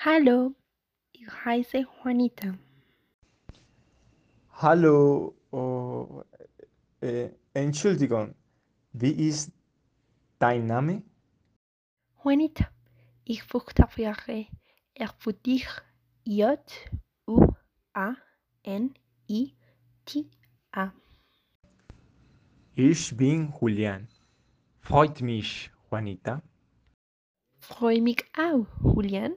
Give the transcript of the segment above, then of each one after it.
Hallo, ich heiße Juanita. Hallo, oh, äh, Entschuldigung, wie ist dein Name? Juanita, ich buchstabiere er für dich J U A N I T A. Ich bin Julian. Freut mich, Juanita. Freue mich auch, Julian.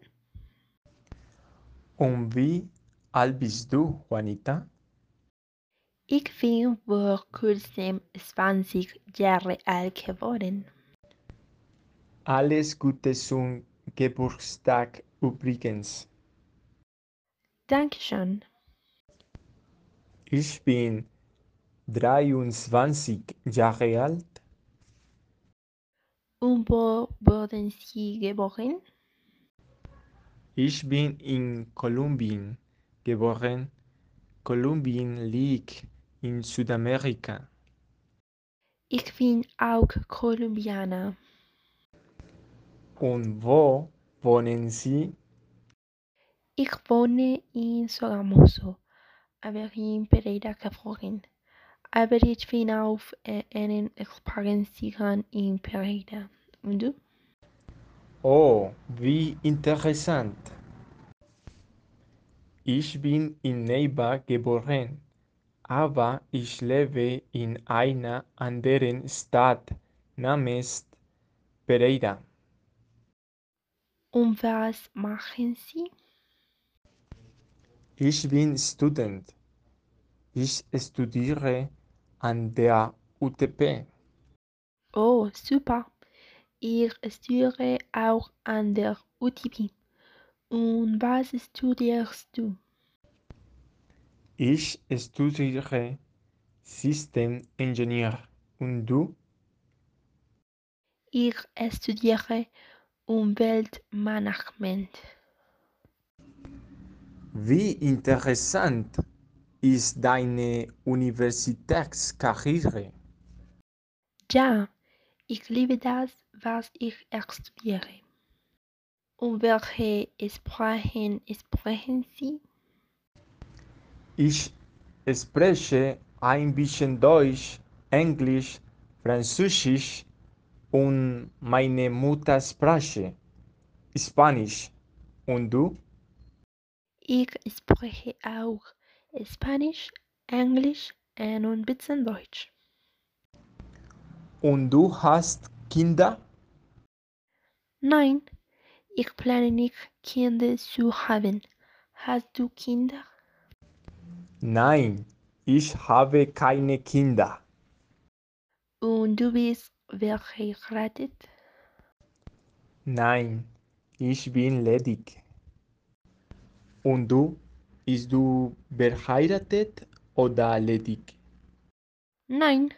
Und wie alt bist du, Juanita? Ich bin vor kurzem 20 Jahre alt geworden. Alles Gute zum Geburtstag übrigens. Dankeschön. Ich bin 23 Jahre alt. Und wo wurden Sie geboren? Ich bin in Kolumbien geboren. Kolumbien liegt in Südamerika. Ich bin auch Kolumbianer. Und wo wohnen Sie? Ich wohne in Sogamoso, aber in Pereira geboren. Aber ich bin auf äh, einen Experiencieren in Pereira. Und du? Oh, wie interessant. Ich bin in Neiva geboren, aber ich lebe in einer anderen Stadt namens Pereira. Und was machen Sie? Ich bin Student. Ich studiere an der UTP. Oh, super. Ich studiere auch an der UTP. Und was studierst du? Ich studiere System Engineer. Und du? Ich studiere Umweltmanagement. Wie interessant ist deine Universitätskarriere? Ja, ich liebe das, was ich studiere. Und welche Sprachen sprechen Sie? Ich spreche ein bisschen Deutsch, Englisch, Französisch und meine Muttersprache Spanisch. Und du? Ich spreche auch Spanisch, Englisch und ein bisschen Deutsch. Und du hast Kinder? Nein, ich plane nicht, Kinder zu haben. Hast du Kinder? Nein, ich habe keine Kinder. Und du bist verheiratet? Nein, ich bin ledig. Und du? Bist du verheiratet oder ledig? Nein,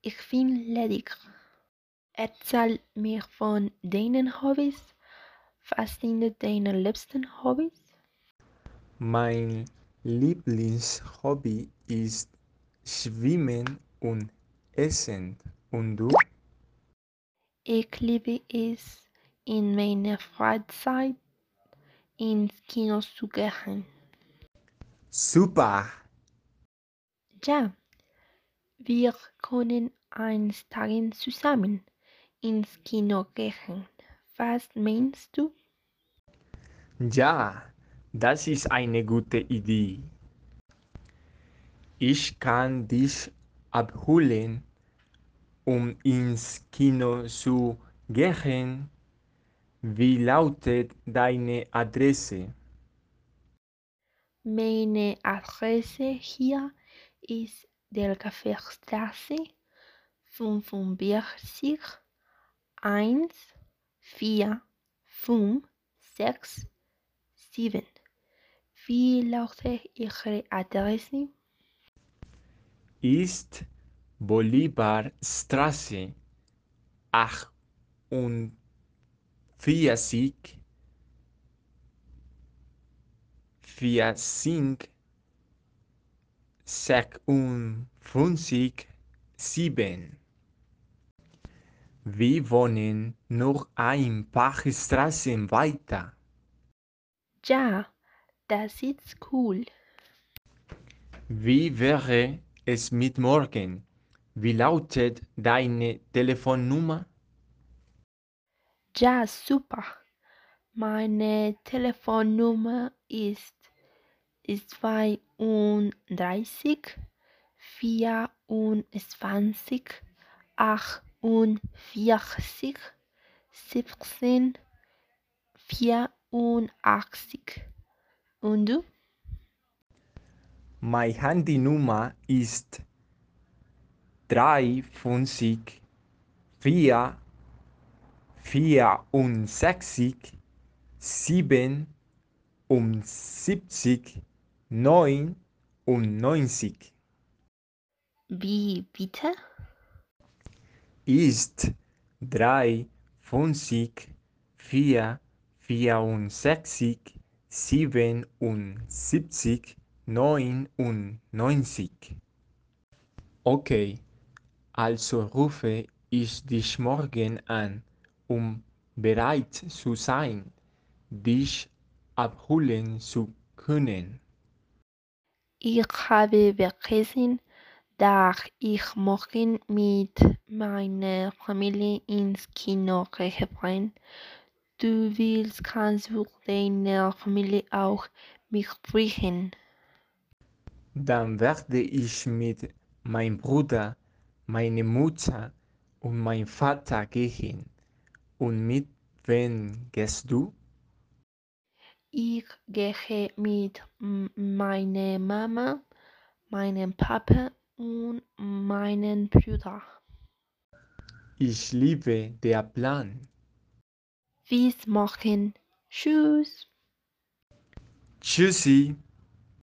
ich bin ledig. Erzähl mir von deinen Hobbys. Was sind deine liebsten Hobbys? Mein Lieblingshobby ist Schwimmen und Essen. Und du? Ich liebe es, in meiner Freizeit ins Kino zu gehen. Super! Ja, wir können eines Tages zusammen ins Kino gehen. Was meinst du? Ja, das ist eine gute Idee. Ich kann dich abholen, um ins Kino zu gehen. Wie lautet deine Adresse? Meine Adresse hier ist Delcafestraße 45 1 4 5 6 7. Wie lautet Ihre Adresse? Ist Bolivarstraße 48 45 56 7. Wir wohnen noch ein paar Straßen weiter. Ja, das ist cool. Wie wäre es mit morgen? Wie lautet deine Telefonnummer? Ja, super. Meine Telefonnummer ist 32 24 48 17 84. Und du? Meine Handynummer ist 53 4 64 77 99. Wie bitte? Ist 53 4 64 77 99. Okay, also rufe ich dich morgen an, um bereit zu sein, dich abholen zu können. Ich habe vergessen, dass ich morgen mit meiner Familie ins Kino gehe. Du willst, kannst du deiner Familie auch mich bringen. Dann werde ich mit meinem Bruder, meiner Mutter und meinem Vater gehen. Und mit wem gehst du? Ich gehe mit meiner Mama, meinem Papa und meinem Bruder. Ich liebe der Plan. Bis morgen. Tschüss. Tschüssi.